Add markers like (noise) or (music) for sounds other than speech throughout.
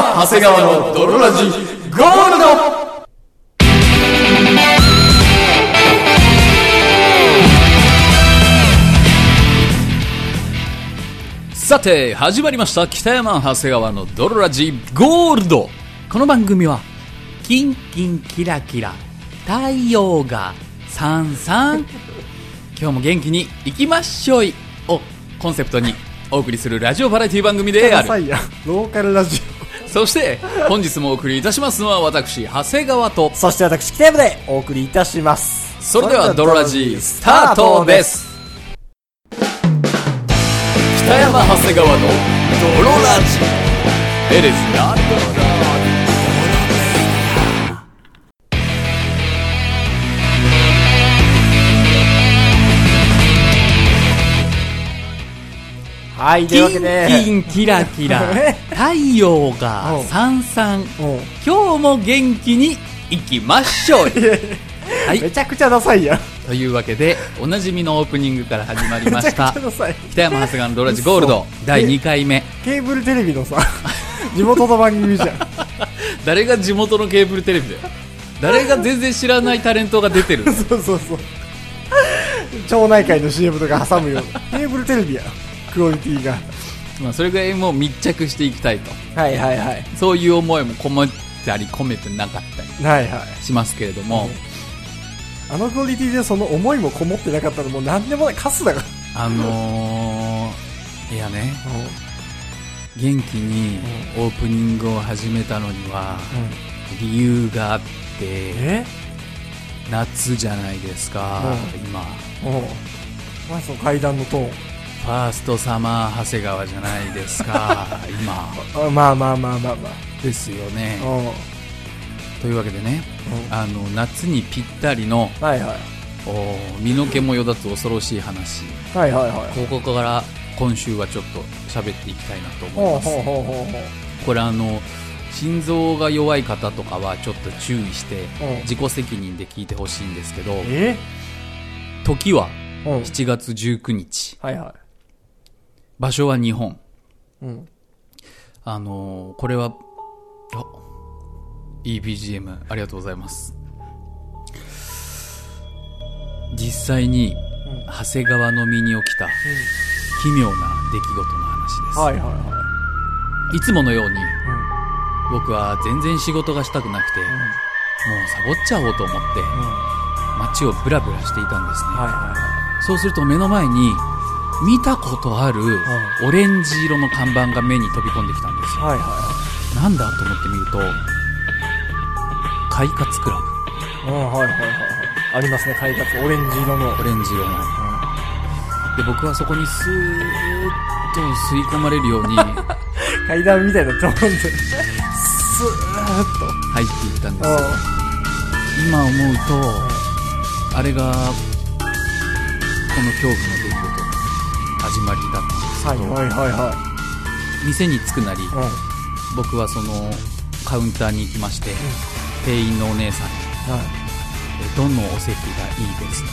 長谷川の泥ラジゴールドさて、始まりました。北山長谷川の泥ラジゴールド。この番組は、キンキンキラキラ、太陽がさんさん。今日も元気に行きましょいをコンセプトにお送りするラジオバラエティ番組である。ローカルラジオそして、本日もお送りいたしますのは私、長谷川と。オ、そして私北山でお送りいたします。それでは泥ラジスタートです。北山長谷川の泥ラジエレスなはいというわけキンでキンキラキラ。(laughs) 太陽がさんさん。う。ん今日も元気に行きましょう (laughs) はい。めちゃくちゃダサいやん。というわけでおなじみのオープニングから始まりました。北山長谷川のドラジゴールド。嘘。第2回目。ケーブルテレビのさ (laughs) 地元の番組じゃん。誰が地元のケーブルテレビだよ。誰が全然知らないタレントが出てる。そうそうそう。町内会の CM とか挟むよ。うなケーブルテレビや。んクオリティが。まあそれぐらいもう密着していきたいと。はいはいはい。そういう思いも込めたり込めてなかったりはいはい。しますけれども、あのクオリティでその思いもこもってなかったらもう何でもないカスだから。あのー、いやね。元気にオープニングを始めたのには理由があってえ？夏じゃないですか、うん。今。うん。お前その階段のトーンファーストサマー長谷川じゃないですか。(laughs) 今。あまあまあまあまあまですよね。というわけでねあの夏にぴったりのはいはい。お身の毛もよだつ恐ろしい話。はいはいはいここから今週はちょっと喋っていきたいなと思います。これあの心臓が弱い方とかはちょっと注意してうん。自己責任で聞いてほしいんですけどえ？時はうん。7月19日。はいは場所は日本。いうん。あのーこれはあいい BGM ありがとうございます。実際にうん。長谷川の身に起きた奇妙な出来事の話です、はいはいはいつものようにい僕は全然仕事がしたくなくて、もうサボっちゃおうと思ってうん。うん街をブラブラしていたんですね、はいはいはそうすると目の前に見たことあるオレンジ色の看板が目に飛び込んできたんですよ。いはいはい。なんだと思ってみると快活クラブ。うんはいはいはいはい。ありますね快活オレンジ色の。オレンジ色の。で僕はそこにスーッと吸い込まれるように入 (laughs) 階段みたいなトーンでスーッと。っていったんですうよ今思うとあれがこの恐怖のはいはいはいは店に着くなり僕はそのカウンターに行きまして、店員のお姉さんにはい。えどのお席がいいですか？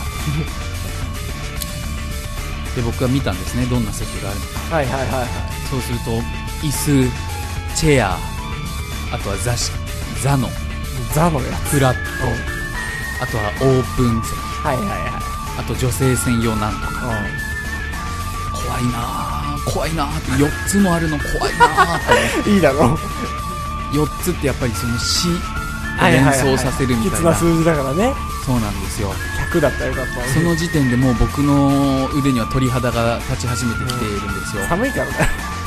(laughs) で僕が見たんですねどんな席があるのか。はいはいはいはい。そうすると椅子チェアあとは座敷座のザのやフラットあとはオープン席。はいはいはあと女性専用なんとか。い怖いなあ怖いなあって4つもあるの怖いなあって。いいだろ。う4つってやっぱりその死を連想させるみたいな。きつな数字だからね。そうなんですよ。100だったらよかったその時点でもう僕の腕には鳥肌が立ち始めてきているんですよ、寒いからね。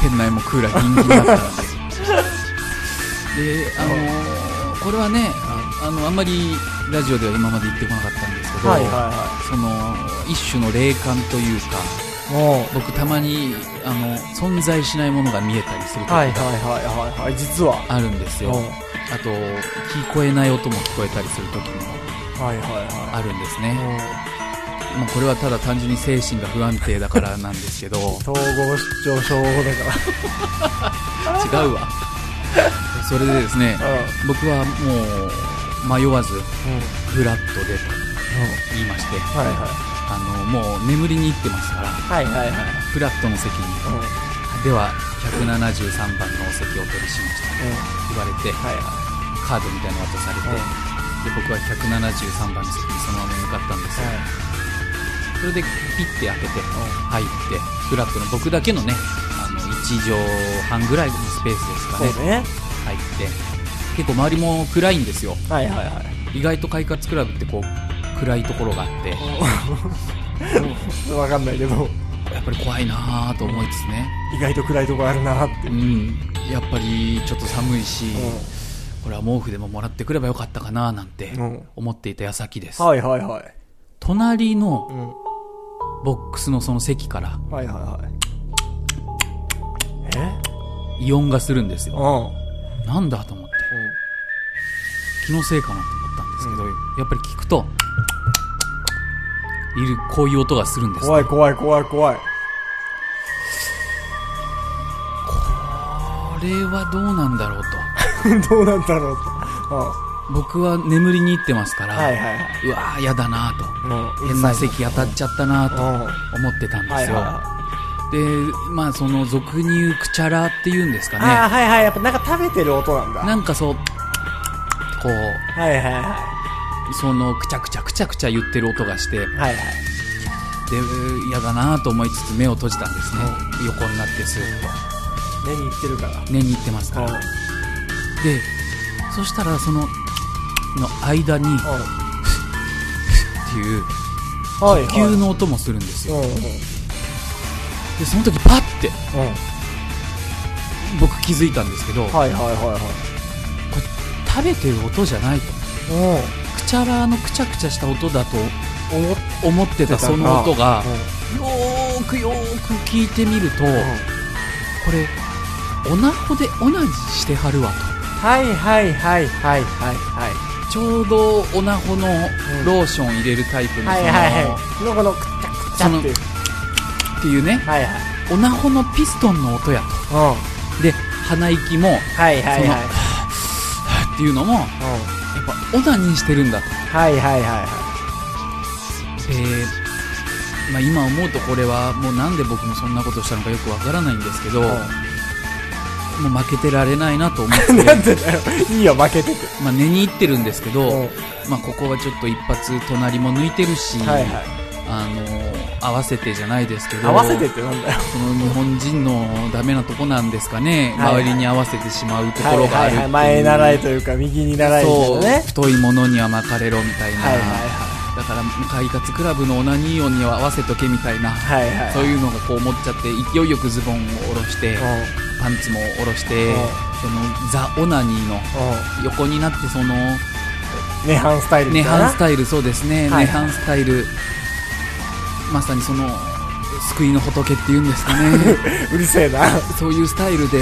店内もクーラーギンギンだったので。(laughs) であのーこれはねああのあんまりラジオでは今まで言ってこなかったんですけど、はいはいはその一種の霊感というか僕たまにあの存在しないものが見えたりする時がはいはいはいはいはい実は。あるんですよ、うん。あと聞こえない音も聞こえたりする時もあるんですいね、まあ、これはただ単純に精神が不安定だからなんですけど。統合失調症だか違うわ。それでですね僕はもう迷わずうん。フラットでと言いまして。はいはあのもう眠りに行ってますからいはいはいはいフラットの席にうん入では173番のお席をお取りしましたうん。言われてはいはカードみたいなの渡されて、で僕は173番の席にそのまま向かったんですい。よ、はい。それでピッて開けて入ってフラットの僕だけのねあの1畳半ぐらいのスペースですかねね。入って結構周りも暗いんですよはいはいはい。意外と快活クラブってこう暗いところがあって (laughs) わかんないけど、やっぱり怖いなぁと思いつつね意外と暗いとこあるなってう。んやっぱりちょっと寒いし、うこれは毛布でももらってくればよかったかななんてうん思っていた矢先です、はいはいはい。隣のうん。ボックスのその席からはいはいはい。え？異音がするんですうん。ようん。なんだと思って気のせいかなと思ったんですけど、やっぱり聞くといるこういう音がするんです怖い怖い怖い怖い。これはどうなんだろうと (laughs) どうなんだろうと。僕は眠りに行ってますから、うん。はいはいはい。うわーやだなとうん。変な席当たっちゃったなと思ってたんいですよ、はでまあその俗に言うくちゃらっていうんですかい。ああ、ねはいはい。やっぱなんか食べてる音なんだ。なんかそうこうはいはいはそのくちゃくちゃくちゃくちゃ言ってる音がして。はいはい。嫌だなと思いつつ目を閉じたんですね横になってスーッと目に行ってるから。寝に行ってますからうん。でそしたらそのの間にっていう。呼吸の音もするんですよ。でその時パッてうん。僕気づいたんですけど、はいはいはいはい。食べてる音じゃないとうん。くちゃらのくちゃくちゃした音だと思ってたその音がうんよーくよーく聞いてみると、これオナホでオナニーしてはるわはいはいはいはいはいはい。とちょうどオナホのローション入れるタイプのその、はいはいはい。のこのくちゃくちゃっていう。っていうねはいはい。オナホのピストンの音やうん。はとで鼻息もいはいはい。うん。っていうのもやっぱオナニーしてるんだとはいはいはいはで、まあ、今思うとこれはもうなんで僕もそんなことしたのかよくわからないんですけど、い。もう負けてられないなと思っうん。なんて、でだよ。いいよ、負けてて。まあ、寝に行ってるんですけど、うんまあ、ここはちょっと一発隣も抜いてるし、はいはい。あの合わせてじゃないですけど合わせてってなんだよ。その日本人のダメなとこなんですかね、はいはい周りに合わせてしまうとこはいろがあるはいはい。前習いというか、右に習いみたね。太いものには巻かれろみたいな、はいはいだから快活クラブのオナニー音には合わせとけみたいな、はい。はいはい。そういうのがこう思っちゃって勢いよくズボンを下ろして、うん。パンツも下ろして、うんそのザ・オナニーのう横になってそのん。涅槃スタイルみ涅たいな。槃スタイルそうですね、はい涅槃スタイルまさにその救いの仏っていうんですかね。(laughs) うるせえな。はそういうスタイルで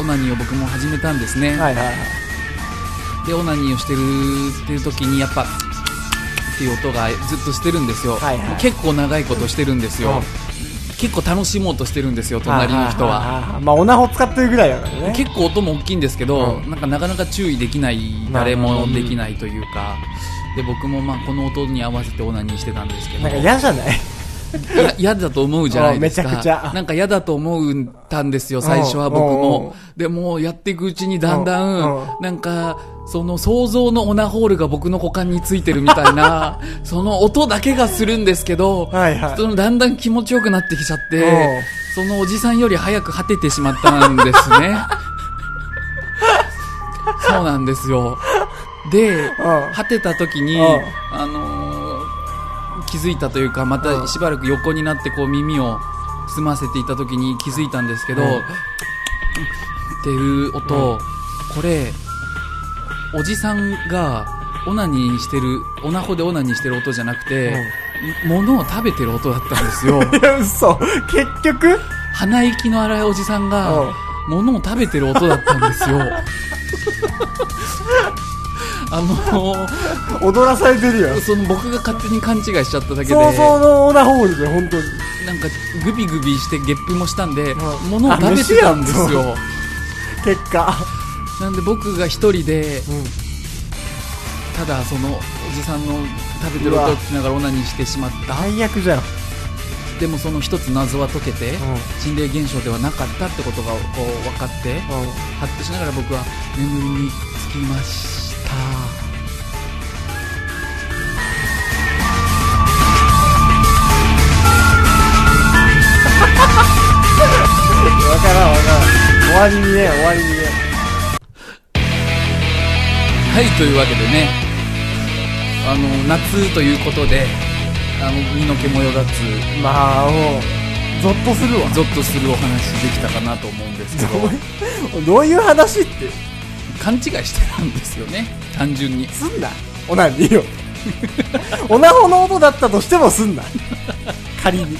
オナニーを僕も始めたんですね、いはいはい。でオナニーをしてるっていう時にやっぱっていう音がずっとしてるんですよ、はいはい。結構長いことしてるんですよ、結構楽しもうとしてるんですよ隣の人は、は。まあ、オナホ使ってるぐらいだからね。結構音も大きいんですけど、うん。なんかなかなか注意できない誰もできないというか、で僕もまあこの音に合わせてオナニーしてたんですけど。なんか嫌じゃない？(laughs) 嫌だと思うじゃないですか。うんめちゃくちゃ。なんか嫌だと思ったんですよ最初は僕も。でもやっていくうちにだんだうんん。なんかその想像のオナホールが僕の股間についてるみたいな (laughs) その音だけがするんですけどはいはい。そのだんだん気持ちよくなってきちゃってうん。そのおじさんより早く果ててしまったんですね。(laughs) そうなんですよ。でうん。果てた時に、うん。あのー気づいたというかまたしばらく横になってこう耳を澄ませていた時に気づいたんですけど、うん。っていう音、これおじさんがオナニーしてるオナホでオナニーしてる音じゃなくて、物を食べてる音だったんですよ。いや、嘘。結局？鼻息の荒いおじさんが物を食べてる音だったんですよあの踊らされてるよ。その僕が勝手に勘違いしちゃっただけで想像のオナホールで、本当に。なんかグビグビしてゲップもしたんで、うん物を食べてたんですあよ結果。なんで僕が一人でうん。ただそのおじさんの食べてる音を聞きながらオナニーしてしまった最悪じゃん。でもその一つ謎は解けて、うん心霊現象ではなかったってことがこう分かって、ハッとしながら僕は眠りにつきましたわからんわからん。終わりにね終わりにね。はいというわけでね。あの夏ということであの身の毛もよだつまあもうゾッとするわ。ゾッとするお話できたかなと思うんですけど。どういうどういう話って勘違いしてたんですよね。単純に。すんな。オナニーを。(laughs) オナホの音だったとしてもすんな。(laughs) 仮に。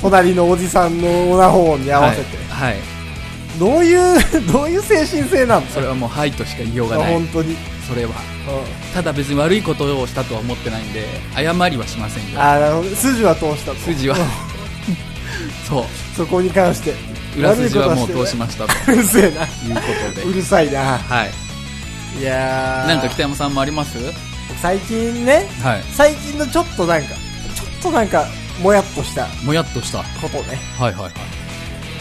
隣のおじさんのオナホ音に合わせて、はい、はい、どういう (laughs) どういう精神性なん？だそれはもう「はい」としか言いようがない。本当に、それは。うただ別に悪いことをしたとは思ってないんで謝りはしませんん、よ。あーなるほど。筋は通したと。筋はうんそう。そこに関して裏筋はもう通しましたと。うるせえない。うことで。うるさいな。はい。いやー。なんか北山さんもあります？最近ねはい。最近のちょっとなんかちょっとなんかもやっとしたもやっとした。はいことね。はいはい。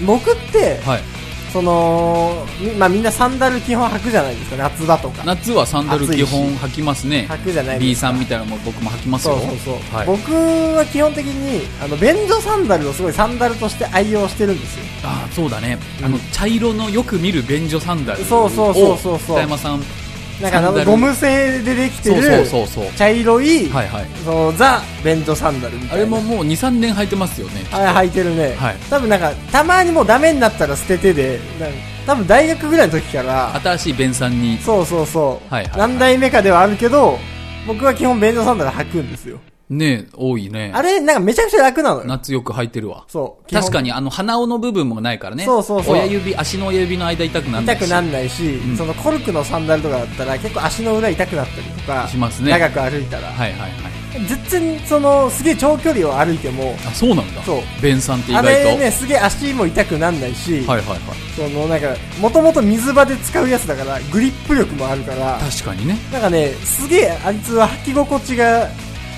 僕ってはいそのみまあみんなサンダル基本履くじゃないですか。夏場とか。夏はサンダル基本履きますね。履くじゃない B ですか。さんみたいなのも僕も履きますよ。そうそうそう、はい、僕は基本的にあの便所サンダルをすごいサンダルとして愛用してるんですよ。ああそうだね、うん。あの茶色のよく見る便所サンダルをそうそうそうそうそう。北山さんなんかゴム製でできてるそうそうそう茶色い、はいはい。そのザ便所サンダルみたいな。あれももう23年履いてますよね。はい履いてるね、はい。多分なんかたまにもうダメになったら捨ててで多分大学ぐらいの時から新しい便さんに。そうそうそう、はいはいはい。何代目かではあるけど僕は基本便所サンダル履くんですよね多いね。あれなんかめちゃくちゃ楽なのよ。夏よく履いてるわ。そう。確かににあの鼻緒の部分もないからね。そうそうそう。親指足の親指の間痛くならないし。痛くなんないし、ん。そのコルクのサンダルとかだったら結構足の裏痛くなったりとかしますね。長く歩いたら、はいはいはい。全然そのすげえ長距離を歩いてもあそうなんだ。そう。便さんって意あ外と。れねすげえ足も痛くなんないし、はいはいはい。そのなんかもともと水場で使うやつだからグリップ力もあるから確かにね。なんかねすげえあいつは履き心地が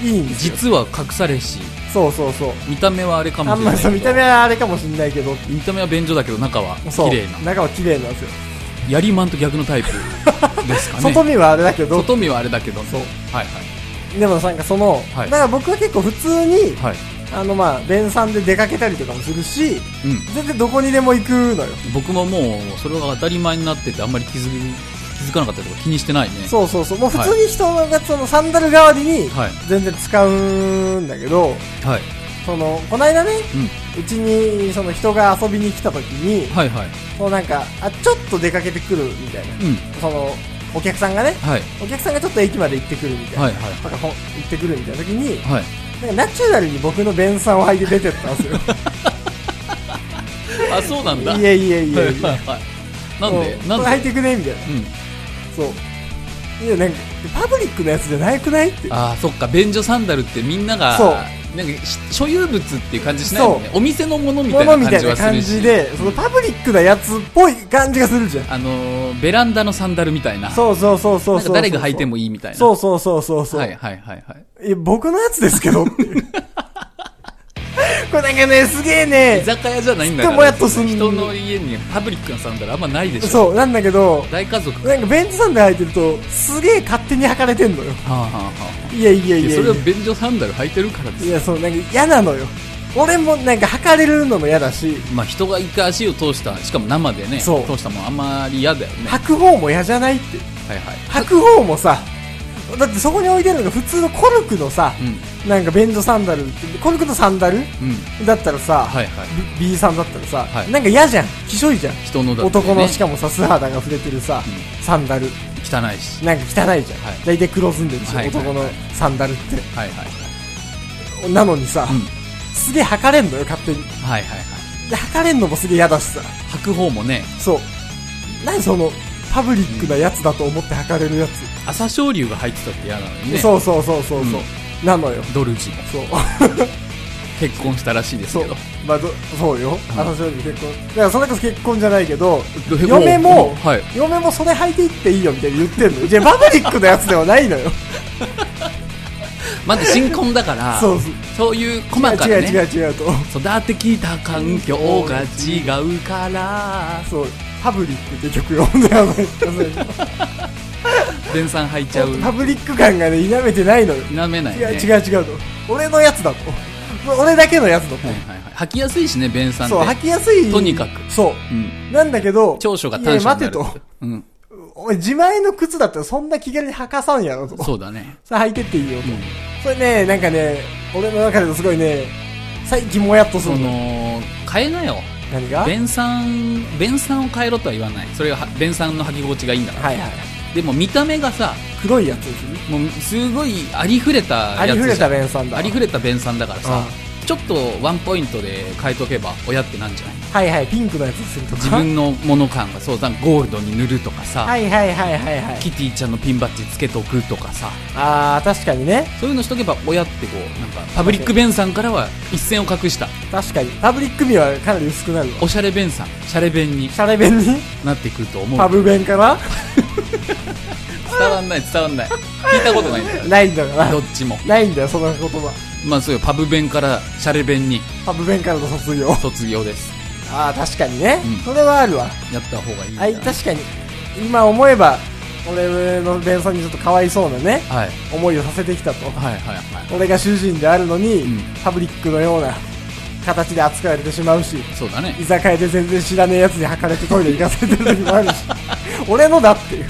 いいんですよ。実は隠されし。そうそうそう。見た目はあれかもあんましれないけそう見た目はあれかもしんないけど。見た目は便所だけど中はそう。綺麗な。中は綺麗なんですよ、ヤリマンと逆のタイプですかね。(laughs) 外見はあれだけど。外見はあれだけどそう。はいでもなんかその、はい。だから僕は結構普通にはい。はいあのまあ弁さんで出かけたりとかもするしうん。全然どこにでも行くのよ。僕ももうそれが当たり前になっててあんまり気づ気づかなかったりとか気にしてないね。そうそうそう。もう普通に人がそのサンダル代わりにはい。全然使うんだけどはい。そのこの間ねうちにその人が遊びに来た時にはいはい。そのなんかあちょっと出かけてくるみたいな。うん。そのお客さんがねはい。お客さんがちょっと駅まで行ってくるみたいな、はいはい。とかほ行ってくるみたいな時にはい。なんかナチュラルに僕の弁さんを履いて出てったんですよ。(laughs) あそうなんだ。いえいえいえいえ。はいはいはい。なんで？うんなんで？履いてくねみたいな。うんそう。いやなんかパブリックのやつじゃないくないって。ああそっか。便所サンダルってみんながそう。なんかし所有物っていう感じしないもんね。お店のものみたもいな感じはするし。感じでそのパブリックなやつっぽい感じがするじゃん。あのーベランダのサンダルみたいな。そうそうそうそう誰が履いてもいいみたいな。そうそうそうそうそう、はいはいはいはい。いや僕のやつですけど。っていうこれなんかねすげえ居ね酒屋じゃないんだからもやっとすん人の家にパブリックなサンダルあんまないでしょ。そうなんだけど大家族か。なんかベンツサンダル履いてるとすげえ勝手に履かれてんのよ。はあはあはあ。いやいやいやいや。いやそれは便所サンダル履いてるからですよ。いやそうなんか嫌なのよ。俺もなんか履かれるのも嫌だし。まあ人が一回足を通したしかも生でねそう。通したもんあんまり嫌だよね。履く方も嫌じゃないって。はいはい。履く方もさだってそこに置いてるのが普通のコルクのさうん。なんか便所サンダルコルクのサンダルうん。だったらさ、はいはい。B, さんだったらさ、はい。なんか嫌じゃん。きしょいじゃん。人のね。男のしかもさ素肌が触れてるさ、うサンダル。汚いし。なんか汚いじゃん、はい。大体黒ずんでるし、はい男のサンダルって。はいはいはい。なのにさ、うん。すげえ履かれんのよ勝手に。はいはいはい。で履かれんのもすげえ嫌だしさ。履く方もね。そう。何そのパブリックなやつだと思って履かれるやつ、朝青龍が入ってたって嫌なのにね。そうそうそうそうそう、なのよ。ドルジもそう。結婚したらしいですそう。けどまあどそうよ、うん。私より結婚。だからそれこそ結婚じゃないけどど嫁もはい嫁もそれ履いていっていいよみたいに言ってんのじゃあパブリックなやつではないのよまだ新婚だからそうそうそういう細かな違う違うね違うと。育ってきた環境が違うからそう、パブリックって曲読んだよね。電酸入っちゃうパブリック感がね、否めてないのよ。なめないね違う違う違うと。俺のやつだと。俺だけのやつだと。はいはいはい吐きやすいしね便酸ってそう、吐きやすい。とにかくそう。うんなんだけど、長所がいや短所になる待てと。うんお前自前の靴だったらそんな気軽に履かさんやろと。そうだねさあ履いてっていいよと。うんそれね、なんかね、俺の中でもすごいね、最近もやっとすそるの。の変えなよ何が？はい便酸便酸を変えろとは言わないそれがは便酸の履き心地がいいんだからはい。でも見た目がさ黒いやつですね。もうすごいありふれたやつありふれた便弁さんだ。ありふれた便酸だからさうちょっとワンポイントで変えとけば親ってなんじゃない？はいはい、ピンクのやつするとか？自分のもの感がそうだゴールドに塗るとかさ、はいはいはいはいはい。キティちゃんのピンバッジつけとくとかさあー、確かにね。そういうのしとけば親ってこうなんかパブリック弁さんからは一線を画した確かに。パブリック味はかなり薄くなるわ。おしゃれ弁さんシャレ弁にシャレ弁に？なってくると思うパブ弁から (laughs) 伝わんない伝わんない聞いたことないんだよ (laughs) ないんだからど。っちもないんだよ、その言葉。まあそうよパブ弁からシャレ弁にパブ弁からの卒業。卒業ですあー、確かにね。うんそれはあるわ。やった方がいいんだはい、確かに。今思えば、俺の弁さんにちょっとかわいそうなね、はい思いをさせてきたと。はいはいはい俺が主人であるのに、うんパブリックのような形で扱われてしまうし、そうだね居酒屋で全然知らねえやつに履かれてトイレ行かせてる時もあるし、(laughs) 俺のだっていう。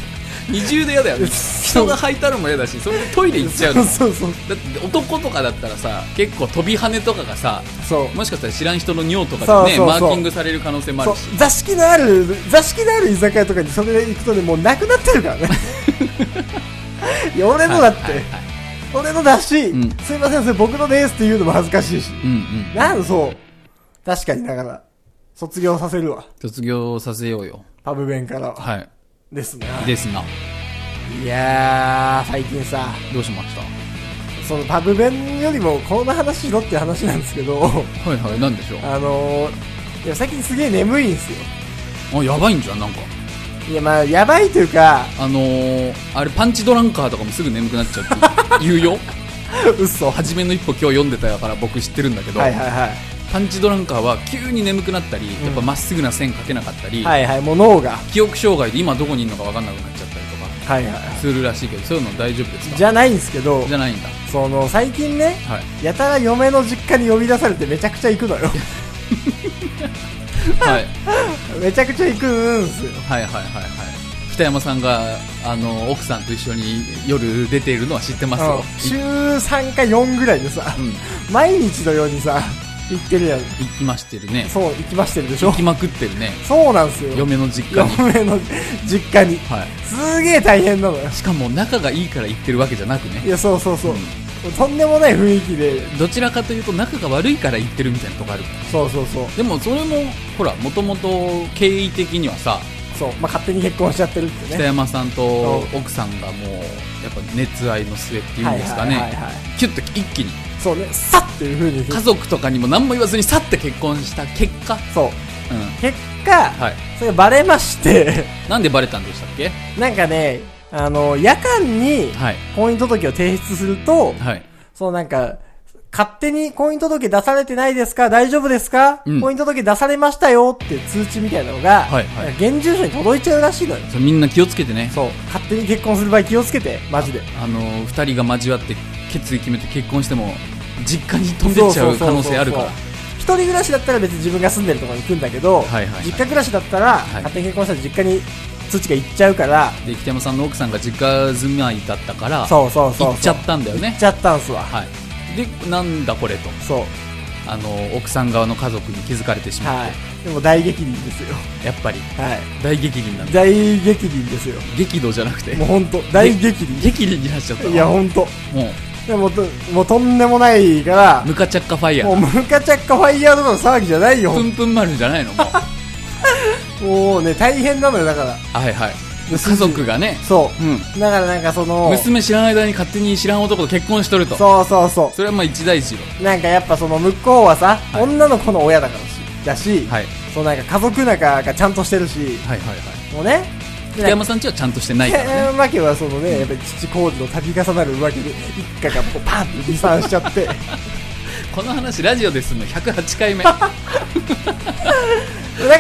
二重で嫌だよね。人が履いたのも嫌だしそれでトイレ行っちゃうの。そうそうそう。だって男とかだったらさ結構飛び跳ねとかがさそう。もしかしたら知らん人の尿とかでねそうそうそう。マーキングされる可能性もあるし。座敷のある座敷のある居酒屋とかにそれで行くとねもうなくなってるからね。いや俺のだって、はいはいはい俺のだし、うん。すいませんそれ僕のですって言うのも恥ずかしいし。うんうんなんそう。確かにだから卒業させるわ。卒業させようよ。パブ弁からは。はいですねですないやー最近さ。どうしました？そのパブ弁よりもこの話しろって話なんですけど。はいはいなんでしょう？あのー、いや最近すげえ眠いんすよ。あやばいんじゃんなんか。いやまあやばいというかあのー、あれパンチドランカーとかもすぐ眠くなっちゃうって言うよ。(laughs) 嘘。は初めの一歩今日読んでたから僕知ってるんだけど、いはいはいパンチドランカーは急に眠くなったり、やっぱまっすぐな線描けなかったり、はいはいもう脳が。記憶障害で今どこにいるのか分かんなくなっちゃったりとかはいはい。するらしいけどそういうの大丈夫ですか？じゃないんですけどじゃないんだ。その最近ねはい。やたら嫁の実家に呼び出されてめちゃくちゃ行くのよ。(laughs) はい。めちゃくちゃ行くんすよ。はいはいはいはい。北山さんがあの奥さんと一緒に夜出ているのは知ってますよ。うん週3か4ぐらいでさうん。毎日のようにさ行ってるやん。行きましてるね。そう行きましてるでしょ。行きまくってるね。そうなんすよ。嫁の実家に。嫁の実家に。はい。すげえ大変なのよ。しかも仲がいいから行ってるわけじゃなくいねやそうそうそう、うん。とんでもない雰囲気で。どちらかというと仲が悪いから行ってるみたいなとこある。そうそうそう。でもそれもほらもともと経緯的にはさそう。まあ勝手に結婚しちゃってるって北ね山さんとう。奥さんがもうやっぱ熱愛の末っていうんですかね、キュッと一気にそうねさっていう風に。家族とかにも何も言わずにさって結婚した結果、そう。うん。結果、はい、それがバレまして。なんでバレたんでしたっけ？なんかねあの夜間にはい。婚姻届を提出すると、はい。そうなんか勝手に婚姻届出されてないですか？大丈夫ですか、うん。婚姻届出されましたよって通知みたいなのが、はいはい。現住所に届いちゃうらしいのよ。みんな気をつけてね。そう。勝手に結婚する場合気をつけてマジで。あの二人が交わって決意決めて結婚しても実家に飛んでっちゃう可能性あるから。一人暮らしだったら別に自分が住んでるところに行くんだけど、はいはいはい。実家暮らしだったら、勝手に結婚したら実家に通知が行っちゃうから。で北山さんの奥さんが実家住まいだったからそうそうそう行っちゃったんだよね。行っちゃったんすわ。はい。でなんだこれと。そう。あの奥さん側の家族に気づかれてしまって、はい。でも大激鱗ですよ。やっぱり。はい。大激鱗なんだ。大激鱗ですよ。激怒じゃなくて。もう本当大激鱗激鱗になっちゃったいや本当。もでもともうとんでもないからうムカチャッカファイヤもうームカチャッカファイヤーとかの騒ぎじゃないよプンプン丸じゃないの？もう。もうね大変なのよだから。はいはい。で家族がね。そう。うん。だからなんかその娘知らない間に勝手に知らん男と結婚しとると。そうそうそそれはまあ一大事よ。うなんかやっぱその向こうはさ、はい。女の子の親だからしだし、はい。そうなんか家族仲がちゃんとしてるし。はいはいはい。もうね北山さんちはちゃんとしてないからね。北山家はそのね、やっぱり父工事の度重なる浮気で一家がこうパンって離散しちゃって (laughs) この話ラジオですの108回目。(laughs) だか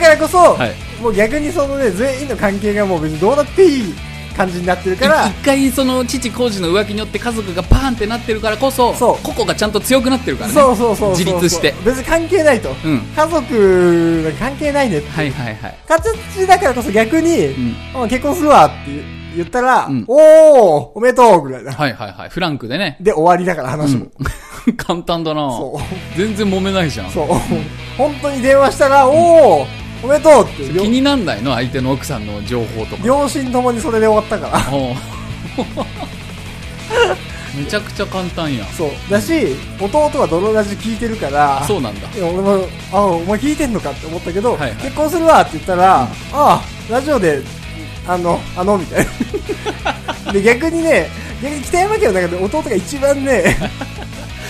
らこそ、はいもう逆にそのね全員の関係がもう別にどうなっていい感じになってるから一回その父浩二の浮気によって家族がパーンってなってるからこそ、そう個々がちゃんと強くなってるからね。そうそうそう自立して。別に関係ないと、うん。家族が関係ないねってはいはいはい。形だからこそ逆に、うん。あ結婚するわって言ったら、うんおーおめでとうぐらいな。はいはいはい。フランクでね。で終わりだから話も。(laughs) 簡単だなそう。全然揉めないじゃん。そう。本当に電話したら、おーおめでとうって気になんないの？相手の奥さんの情報とか。両親ともにそれで終わったから。(laughs) めちゃくちゃ簡単やん。そう。だし、弟は泥ラジ聞いてるから、そうなんだ。俺も、あ、お前聞いてんのかって思ったけど、はいはい結婚するわって言ったら、ああ、ラジオで、あの、あの、みたいな。(laughs) で、逆にね、逆に北山家の中で弟が一番ね、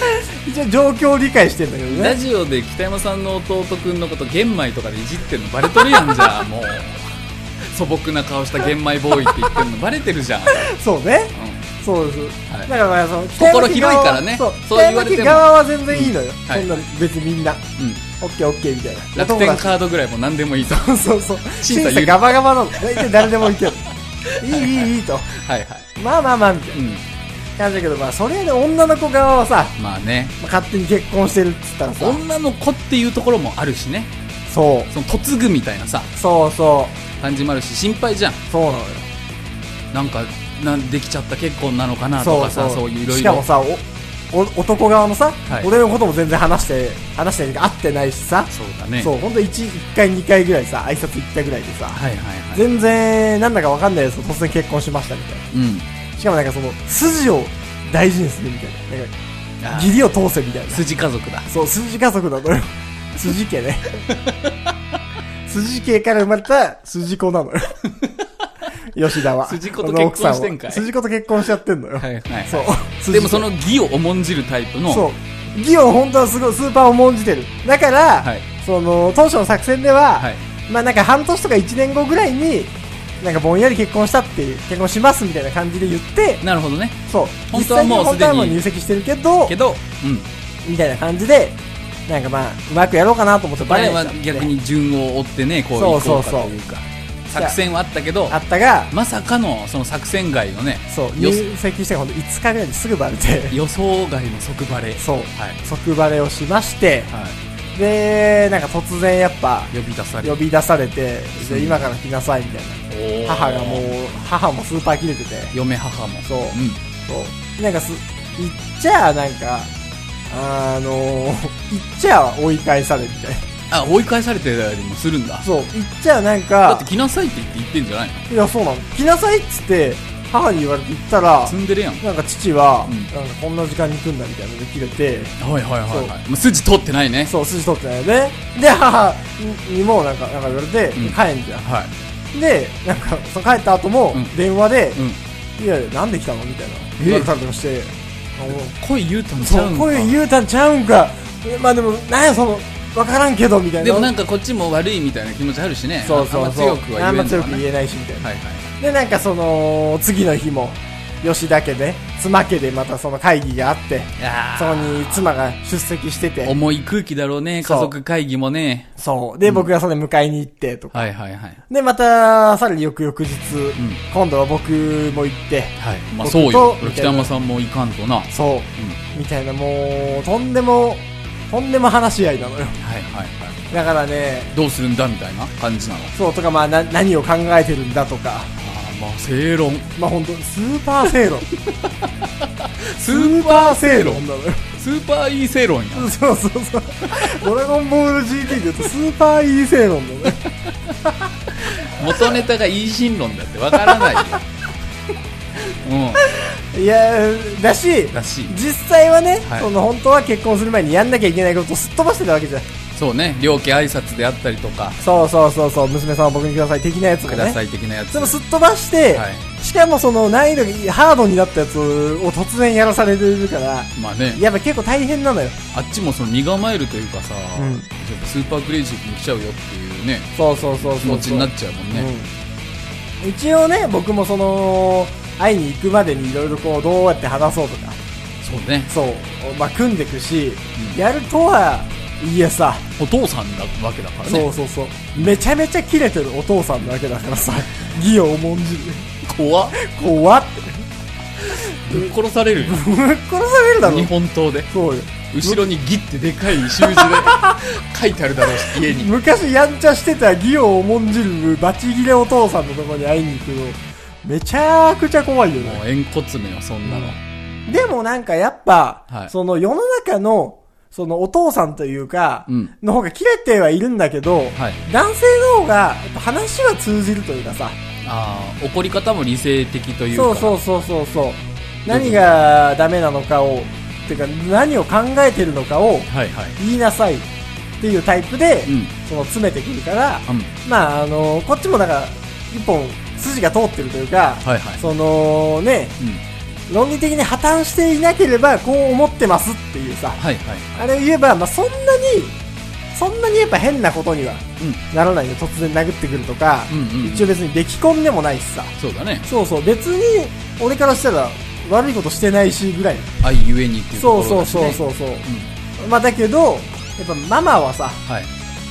(laughs) 一応状況を理解してんだけどね。ラジオで北山さんの弟くんのこと玄米とかでいじってんのバレとるやんじゃあ (laughs) もう素朴な顔した玄米ボーイって言ってんのバレてるじゃん、うん、そうね。そうです。はいだからまあその、心広いからねそう、そう言われても側は全然いいのよ。はいそんな別にみんな、うん、オッケーオッケーみたいな。楽天カードぐらいも何でもいいとそうそうそう。審査ガバガバなの。大体誰でもいける。(laughs) いいいいいいと。はいはい、まあまあまあ、みたいなうん、感じだけど、まあそれで女の子側はさ、まあね。まあ勝手に結婚してるっつったらさ、女の子っていうところもあるしね。そう。その嫁ぐみたいなさそうそう。感じもあるし心配じゃん。そうなのよ。なんかなんできちゃった結婚なのかなとかさそういう。いろいろしかもさ、お、お男側のさ、はい。俺のことも全然話して、話して会ってないしさ、そうだね。そう、ほんと 1, 1回2回ぐらいさ、挨拶行ったぐらいでさ、はいはいはい。全然、なんだかわかんないです。突然結婚しましたみたいうん。な。しかもなんかその、筋を大事にするみたいな。なんか、あ義理を通せみたいな。筋家族だそう、筋家族なのよ。(laughs) 筋家ね。筋家から生まれた筋子なのよ。(laughs) 吉田は。筋子と結婚してんかいこの奥さは筋子と結婚しちゃってんのよ。はいはいはいそう。でもその義を重んじるタイプのそう。義を本当はすごいスーパー重んじてる。だから、はいその、当初の作戦では、はいまあなんか半年とか1年後ぐらいに、なんかぼんやり結婚したっていう、結婚しますみたいな感じで言って、なるほどね。そう。本当はもう本当はも入籍してるけど、けどうん。みたいな感じで、なんかまあ、うまくやろうかなと思ってバレは逆に順を追ってねこう行こうかそうそう。そうというか。作戦はあったけどあったが、まさかのその作戦外のねそう、よ入籍してほんと5日ぐらいですぐバレて、予想外の即バレ。そう、はい。即バレをしまして、はで、なんか突然やっぱ、い呼び出され呼び出されて、うんで今から来なさいみたいな。母がもう、母もスーパー切れてて、嫁母もそううんそう。なんかす、言っちゃ、なんか、あのー、(laughs) 言っちゃ追い返されみたいな。あ追い返されてたりもするんだそう、言っちゃなんだかって、来なさいって言って言ってんじゃないの？いや、そうなの。来なさいっつって、母に言われて行ったら、積んでるやん。なんか父は、うん。なんかこんな時間に来んだみたいなので切れて、はいはいはいはい。もう。筋通ってないね。そう、筋取ってないよね。で、母にもなんか、なんか言われて、うん。帰んじゃん。はい。で、なんか、その帰った後もうん、電話で、うん。いやいや、なんで来たのみたいな。言われたりとかして、あもう声言うたんちそう、ゃうんか？声言うたんちゃうんか。まあでも、なんやその、わからんけど、みたいな。でもなんかこっちも悪いみたいな気持ちあるしね。そうそうそう。あんま強くは言えんのかな。あんま強く言えないし、みたいな。はいはいで、なんかその、次の日も、吉田家で、妻家でまたその会議があって、そこに妻が出席してて、重い空気だろうね家族会議もね。そう。で、僕がそれ迎えに行って、とか。はいはいはい。で、また、さらに翌々日、ん。今度は僕も行って、はい。まあ僕そうよ。北山さんもいかんとな。そう、みたいな、もう、とんでも、とんでも話し合いなのよ。はいはいはい。だからね、どうするんだみたいな感じなの？そうとか、まあ、な、何を考えてるんだとか、まあ正論まあ本当 (laughs) スーパー正論。スーパー正論なのよ。スーパーいい正論やそうそうそう。ドラゴンボール GT で言うとスーパーいい正論だね。元ネタがいい心論だってわからないよういや、だしん、だし実際はね、はいその本当は結婚する前にやんなきゃいけないことをすっ飛ばしてたわけじゃん。そうね両家挨拶であったりとかそうそうそうそう、娘さんは僕にください的なやつがね。ください的なやつでもすっ飛ばして、はいしかもその難易度がハードになったやつを突然やらされてるから、まあねやっぱ結構大変なのよ。あっちもその身構えるというかさ、うんスーパークレイジーに来ちゃうよっていうねそうそうそうそうそう。気持ちになっちゃうもんね、うん。一応ね、僕もその、会いに行くまでにいろいろこう、どうやって話そうとか、そうね。そう、まあ、組んでいくし、やるとはいえさ、お父さんなわけだからね。そうそうそう、めちゃめちゃキレてるお父さんなわけだからさ、義を重んじる。怖っ。怖って。ぶっ殺されるよ。ぶっ殺されるだろ日。本刀で。そうよ。後ろにギってでかい習字で (laughs) 書いてあるだろうし、家に。昔やんちゃしてた義を重んじるバチギレお父さんのとこに会いに行くの、めちゃくちゃ怖いよね。もう、円骨めはそんなの。でもなんかやっぱ、はいその世の中の、そのお父さんというか、うんの方が切れてはいるんだけど、はい。男性の方が話は通じるというかさ、ああ、怒り方も理性的というか。そうそうそうそうそう、何がダメなのかを、てか何を考えてるのかを。言いなさいっていうタイプで、うん。その詰めてくるから、うん。まああの、こっちもだから、一本筋が通ってるというか、はいはい。そのね、うん。論理的に破綻していなければこう思ってますっていうさ、はいはい。あれを言えば、まあ、そんなに、そんなにやっぱ変なことにはうん。ならないよ。突然殴ってくるとか、うんうん一応別に出来婚でもないしさ。そうだね。そうそう、別に、俺からしたら悪いことしてないしぐらい。愛ゆえにっていうとこそうそうろだし、ね。そうそうそう。うん。まあだけど、やっぱママはさ、はい。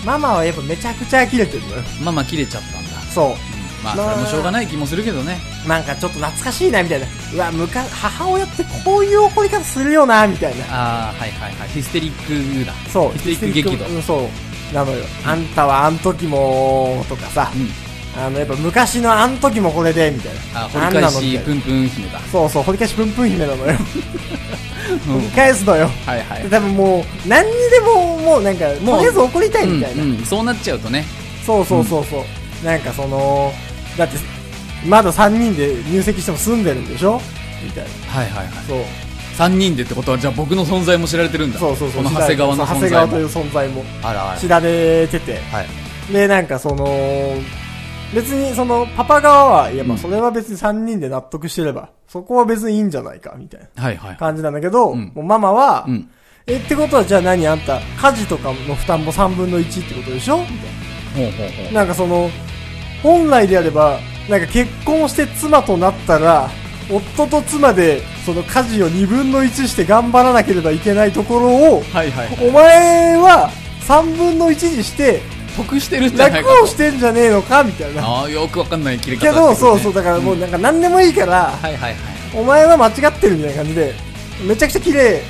ママはやっぱめちゃくちゃキレてるのよ。ママ切れちゃったんだ。そまあ、それもしょうがない気もするけどね。う。なんかちょっと懐かしいな、みたいな。うわ、むか、母親ってこういう怒り方するよな、みたいな。ああ、はいはいはい。ヒステリックだ。そう。ヒステリック激怒。うん、そう。なのよ。あんたはあん時も、とかさ。うん。あの、やっぱ昔のあん時もこれで、みたいな。あ、掘り返したプンプン姫だ。そうそう、掘り返しプンプン姫なのよ。うん掘り返すのよ。はいはいで。多分もう、何にでも、もうなんか、とりあえず怒りたいみたいな。そうなっちゃうとね。そうそうそうそう。なんかその、だって、まだ3人で入籍しても住んでるんでしょ？みたいな。はいはいはい。そう。3人でってことは、じゃあ僕の存在も知られてるんだ。そうそうそう。この長谷川の存在も。谷川という存在もあらあら。知られてて。はい。で、なんかその、別にその、パパ側は、いやまあうんそれは別に3人で納得してれば、そこは別にいいんじゃないか、みたいなはいはい。感じなんだけど、うんもうママは、うん。え、ってことはじゃあ何あんた、家事とかの負担も3分の1ってことでしょ？みたいほうほうほな。なんかその、本来であれば、なんか結婚して妻となったら、夫と妻で、その家事を2分の1して頑張らなければいけないところを、う。はいはい。お前は3分の1にして、得してるんじゃない楽。をしてんじゃねえのかみたいな。ああ、よくわかんない切れ方けど、そうそう、だ。だからもうなんか何でもいいから、はいはいはい。お前は間違ってるみたいな感じで、めちゃくちゃ綺麗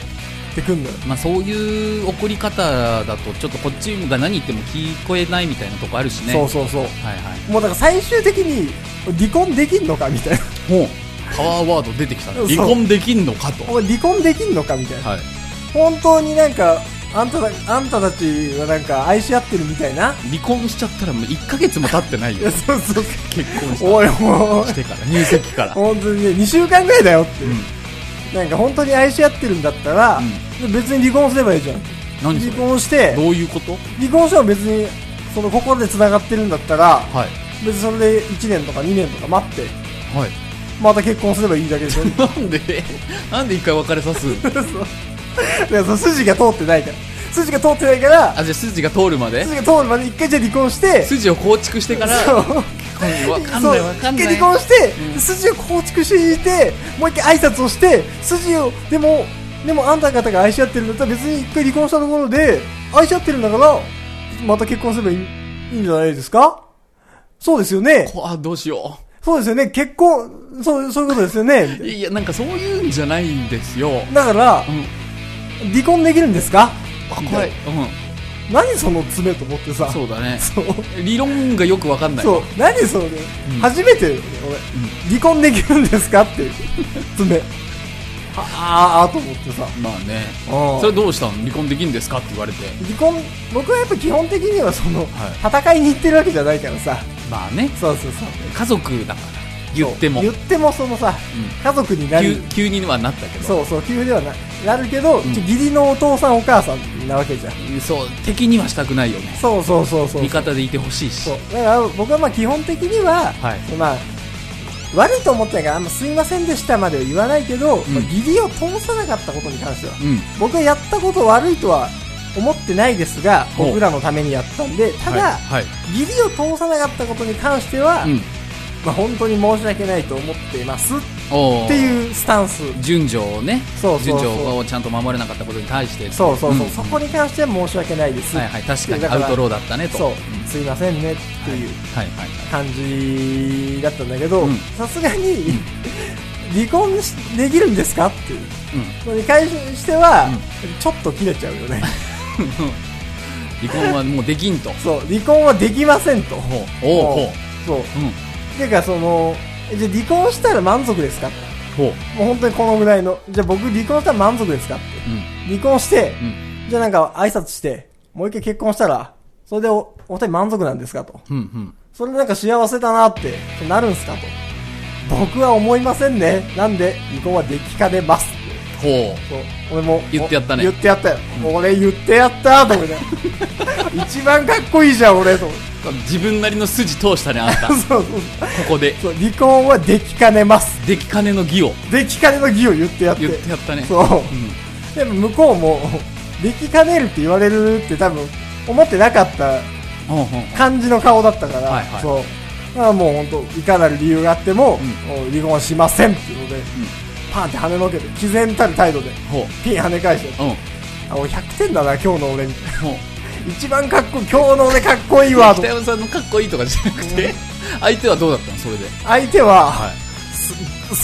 ってくんのよ。まあそういう怒り方だと、ちょっとこっちが何言っても聞こえないみたいなとこあるしね。そうそうそう。はいはい。もうだから最終的に離婚できんのかみたいな。ほう。パワーワード出てきた離婚できんのかと。離婚できんのかみたいな。はい。本当になんか、あんただ、あんたたちはなんか愛し合ってるみたいな。離婚しちゃったらもう1ヶ月も経ってないよ。そうそう。結婚してから、入籍から。う、本当にね、2週間ぐらいだよって。うん。なんか本当に愛し合ってるんだったら、別に離婚すればいいじゃん。離何それ？婚してど、ういうこと？離婚しても別に、その心で繋がってるんだったら、はい。別にそれで1年とか2年とか待って、はい。また結婚すればいいだけでしょ。(laughs) なんで？なんで一回別れさす？だからその筋が通ってないから。筋が通ってないから、あ、じゃあ筋が通るまで？筋が通るまで一回じゃあ離婚して、筋を構築してから、そう。わかんないわかんない。一回離婚して、うん筋を構築していて、もう一回挨拶をして、筋を、でも、でもあんた方が愛し合ってるんだったら別に一回離婚したところで、愛し合ってるんだから、また結婚すればいいいいんじゃないですか？そうですよね。こあ、どうしよそうですよね。結婚、そう、そういうことですよね。いいや、なんかそういうんじゃないんですよ。なだからう、ん。離婚できるんですか？あ、怖い。うん。何その爪と思ってさ。そうだね。そう。理論がよくわかんない。そう。何それ、ん初めてよね、俺。離婚できるんですかっていう。爪。はあーと思ってさ。まあね。うんそれどうしたの？離婚できんですかって言われて。離婚、僕はやっぱ基本的にはその、は戦いに行ってるわけじゃないからさ。まあね。そうそうそう。家族だから。言っても。言ってもそのさ、うん家族になる急。急にはなったけど。そうそう、急ではななるけど、ん義理のお父さんお母さんなわけじゃん。そう。敵にはしたくないよね。そうそうそうそう。味方でいてほしいし。そう。だから僕はまあ基本的には、はい。まあ、悪いと思ってないから、あんますいませんでしたまでは言わないけど、んまあ義理を通さなかったことに関しては、うん。僕はやったこと悪いとは思ってないですが、ほう僕らのためにやったんで、ただ、はい。はい。義理を通さなかったことに関しては、うん。まあ、本当に申し訳ないと思っていますっおていうスタンス。順序をねそう順序をちゃんと守れなかったことに対して。そうそうそう、ん。そこに関しては申し訳ないです、はいはい確かに。アウトローだったねと。そう、んすいませんねっていう感じだったんだけどうん。さすがに離婚しできるんですかっていう。のに関しては、うん。ちょっと切れちゃうよね。(laughs) 離婚はもうできんと。そう。離婚はできませんと。おうほそうう。うんていうかそのえじゃあ離婚したら満足ですか？ほう。もう本当にこのぐらいの。じゃあ僕離婚したら満足ですか？ってうん。離婚して、うん。じゃあなんか挨拶してもう一回結婚したらそれでおお二人満足なんですか？と。うんうん。それでなんか幸せだなってなるんすか？と。僕は思いませんね。なんで離婚はできかねます。ってほそう。俺も言ってやったね。言ってやったよ、俺言ってやったと思って (laughs) 一番かっこいいじゃん俺と。思ってう自分なりの筋通したねあんた。こ (laughs) そうそう。こで。そう離婚はできかねます。できかねの義を。できかねの義を言ってやって。言ってやったね。そう。うん。でも向こうもできかねるって言われるって多分思ってなかった感じの顔だったから、はいはい。そう。だからもう本当いかなる理由があっても、うもう離婚はしませんっていうので、パンって跳ねのけて毅然たる態度でピン跳ね返してうん。あ俺100点だな今日の俺みたいな一番かっこ今日の俺かっこいいわ。と北山さんのかっこいいとかじゃなくて相手はどうだったの？それで。相手は、はい。す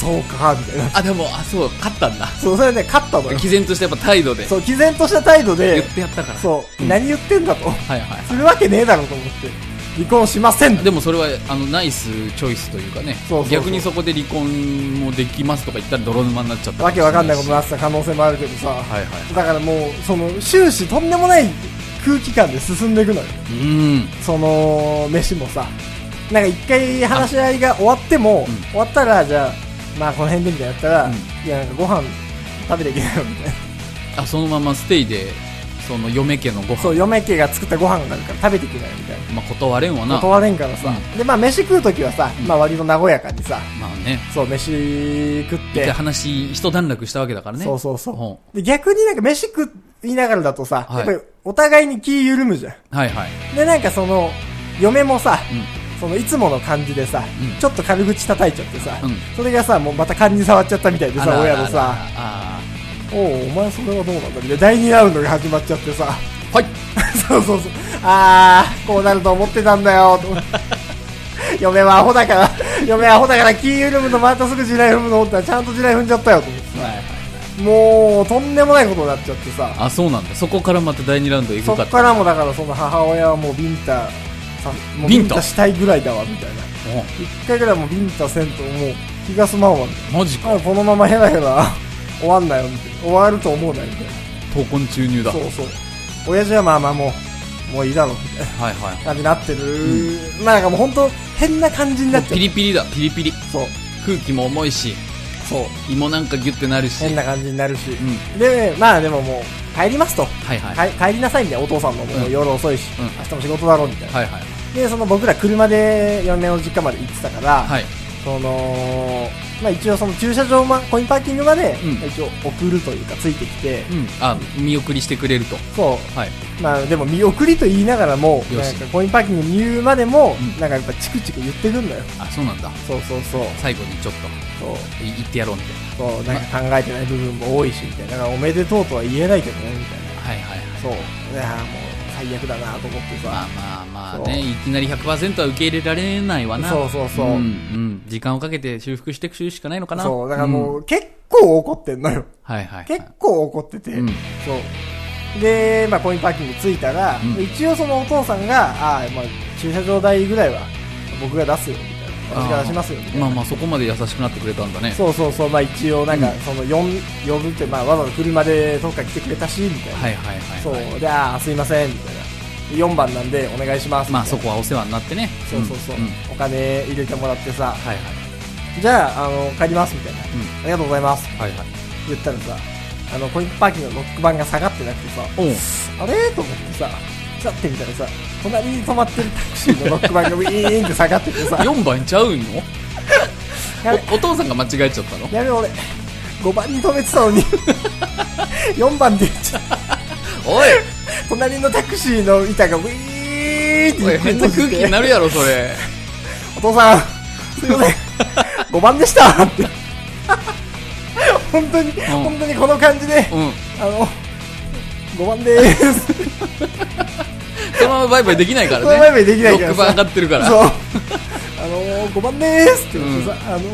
そうかみたいな。あでもあそう勝ったんだ。そうそれで、ね、勝ったのよ。毅然としたやっぱ態度で。そう毅然とした態度言っでてやったから。そう、ん。何言ってんだと。はいはいするわけねえだろうと思って離婚しませんでもそれはあのナイスチョイスというかねそうそうそう。逆にそこで離婚もできますとか言ったら泥沼になっちゃったわけわかんないことにななってた可能性もあるけどさ、はいはい。だからもうその終始とんでもない空気感で進んでいくのよ。うん。その飯もさ。なんか一回話し合いが終わっても、うん。終わったらじゃあまあこの辺でみたいなやったら、うん。いやなんかご飯食べていけないよみたいな。あそのままステイでその嫁家のご飯。そう嫁家が作ったご飯があるから食べていけないみたいな。まあ断れんわな。断れんからさ、でまあ飯食う時はさ、まあ割と和やかにさまあね。そう飯食っ一回て話一段落したわけだからね。そうそうそう、ほで逆になんか飯食いながらだとさ、はい。やっぱりお互いに気緩むじゃん。はいはい。でなんかその嫁もさ、うん。そのいつもの感じでさ、うん。ちょっと軽口叩いちゃってさ、うん。それがさもうまた勘に触っちゃったみたいでさ親のさあ「おうお前それはどうなんだ」みたいな。第2ラウンドが始まっちゃってさ。ーはい。(laughs) そうそうそう。あーこうなると思ってたんだよと。(laughs) 嫁はアホだから嫁はアホだから気緩むのまたすぐ地雷踏むの思ったらちゃんと地雷踏んじゃったよと思ってはいはい。さもうとんでもないことになっちゃってさ。あそうなんだ。そこからまた第2ラウンドエグかそっからもだからその母親はもうビンタさもうビンタ？したいぐらいだわみたいな。一回ぐらいもうビンタせんともう気が済まんわおマジか。あこのままヘラヘラ終わんなよみたいな。終わると思うなよみたい闘魂注入だ。なそうそう。親父はまあまあもうもういいだろうみたいな。はいはい。感じになってる、まあなんかもう本当変な感じになっちゃうピリピリだピリピリ。そう。空気も重いしそう。胃もなんかギュッてなるし。変な感じになるし、ん。でまあでももう帰りますと、はいはい。帰帰りなさいみたいなお父さんのもううん。夜遅いし、うん。明日も仕事だろうみたいな、はいはい。でその僕ら車で嫁の実家まで行ってたから、はいそのまあ一応その駐車場まコインパーキングまで、うん。一応送るというかついてきて、うん。あ見送りしてくれると。そはい、うまあでも見送りと言いながらもなんかコインパーキングに言うまでも、うん。なんかやっぱチクチク言ってくんだよ。あそうなんだ。そうそうそう。最後にちょっそう。言ってやろうみたいそう。なんか考えてない部分も多いしみたいな。だからおめでとうとは言えないけどねみたいな。なはいはいはい。そう。いやもう最悪だなと思ってさ、まあまあまあねいきなり100%は受け入れられないわな。そうそうそう。うん、うん、時間をかけて修復していくしかないのかな。そうだからもう、ん。結構怒ってんのよ。はいはいはい。結構怒ってて、うん。そう。で、まあ、コインパーキング着いたら、うん。一応そのお父さんがああ、まあ、駐車場代ぐらいは僕が出すよ。みたいな私が出しますよまあまあそこまで優しくなってくれたんだね。そうそうそう、まあ、一応なんかうん。その呼ん呼ぶって、まあ、わざわざ車でどっか来てくれたしみたいな、はいはいはいそうでああすいませんみたいな。4番なんでお願いしますまあそこはお世話になってね。そうそうそう、んん。お金入れてもらってさ。はいはい。じゃああの帰りますみたいな、ん。ありがとうございます。はいはい。言ったらさあのコインパーキングのロック板が下がってなくてさあれ？と思ってささってみたらさ隣に止まってるタクシーのロック板がウィーンって下がっててさ。4番ちゃうんの？おお父さんが間違えちゃったの？やべ俺。5番に止めてたのに。(laughs) 4番で言っちゃった。おい。隣のタクシーの板がウィーンっておい変な空気になるやろそれ。お父さんすいません。(laughs) 5番でした。って。本当に、本当にこの感じで、うん。あの、5番でーす。そのままバイバイできないからね。そのバイバイできないからさ6番上がってるから。そう。あのー、5番でーすって言ってさ、あの、すい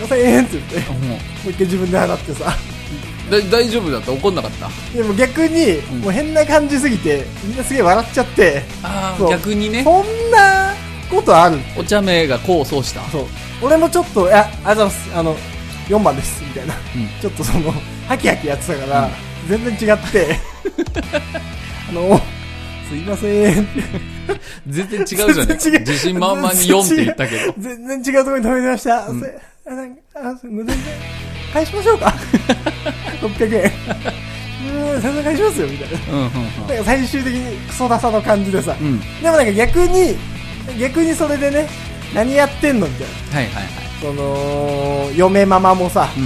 ませんって言って、もうんう一回自分で払ってさ。だ大丈夫だった？怒んなかった？でも逆に、んもう変な感じすぎて、みんなすげえ笑っちゃって、ああ、逆にね。そんなことある？お茶目が功を奏した。そう。俺もちょっと、いや、ありがとうございます。あの、4番です、みたいな。うんちょっとその、ハキハキやってたから、全然違って、(laughs) あの、すいません。(laughs) 全然違うじゃん。全然違う自信満々に4って言ったけど。全然違うところに止めてました。うんせあなんかあす全然返しましょうか？(laughs) 600円。うん、全然返しますよ、みたいな。うんうんなんか最終的にクソダサの感じでさ。うん。うん。でもなんか逆に、逆にそれでね、何やってんの？みたいな。はいはいはい。その、嫁ママもさ、う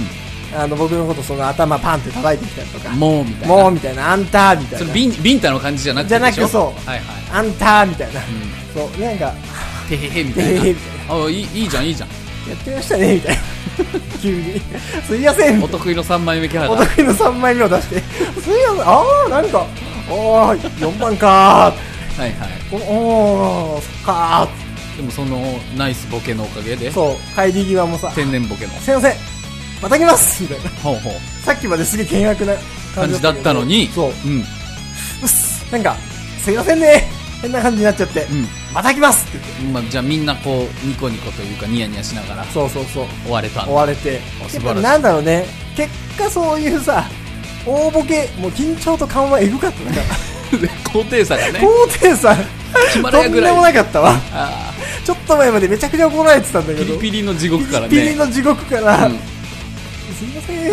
あの、僕のことその頭パンって叩いてきたりとか、ん。もうみたいな。もうみたいな、あんたみたいな。それビン、ビンタの感じじゃなくてじゃなくでしょそうはいはい。あんたみたいな。うそう、なんか、ん。てへへみたえいな。ーみたいな。あいい、いいじゃんいいじゃん。やってましたね、みたいな。(laughs) 急に。すいません。お得意の3枚目キャラおが。得意の3枚目を出して、すいません、あー、なんか、おー、4番かはいはい。ー、おおー、そっかでもそのナイスボケのおかげでー。、そう、帰り際もさ、天然ボケの。すいません、また来ますみたいな。ほうほう。さっきまですげえ険悪な感じだったのに、そう、うん。うっす、なんか、すいませんね、変な感じになっちゃって、うまた来ますって言って。ん。まあ、じゃあみんなこう、ニコニコというかニヤニヤしながらそうそうそう。終われたんだ追われてあ。素晴らしいやっぱなんだろうね、結果そういうさ、大ボケ、もう緊張と緩和エグかった。な (laughs) 高低差がね。高低差、ヒマラヤぐらいとんでもなかったわ。あちょっと前までめちゃくちゃ怒られてたんだーけど、ピリピリの地獄からね。ピリピリの地獄から、うんすいません、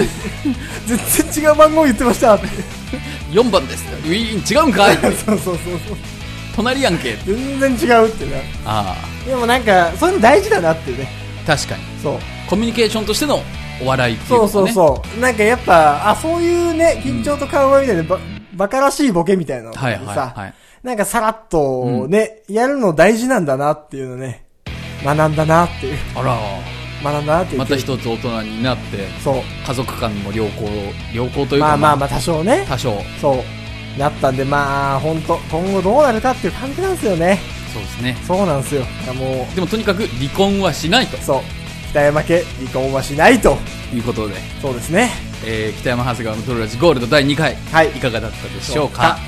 全然違う番号言ってましたって。4番です。ウィーン違うんかい (laughs) そうそうそうそう。隣やんけ。全然違うってな。あでもなんか、そういうの大事だなっていうね。あ、確かに。そう。コミュニケーションとしてのお笑いっていうそうそうう。そう。なんかやっぱ、あ、そういうね、緊張と緩和みたいな、ば、バカらしいボケみたいなのはいはいさ、はい。なんかさらっとね、やるの大事なんだなっていうのね、学んだなっていう、あら、学んだなっていう。また一つ大人になって、そう。家族間も良好、良好というか、まあまあまあ多少ね、多少。そう。なったんで、まあ、本当今後どうなるかっていう感じなんですよね。そうですね。そうなんですよ。もでもとにかく離婚はしないとう、そう。北山家、離婚はしないと。いうことで、そうですね。えー北山長谷川のトロラジゴールド第2回、はいいかがだったでしょうか？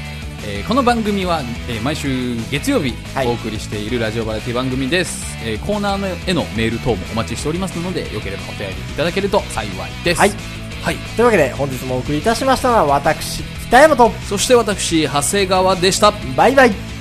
えーこの番組は、えー毎週月曜日はい。お送りしているラジオバラエティ番組です、えーコーナーのへのメール等もお待ちしておりますのでよければお便りいただけると幸いです。はい、はい、というわけで、本日もお送りいたしましたのは、私、北山と、そして私長谷川でした。バイバイ。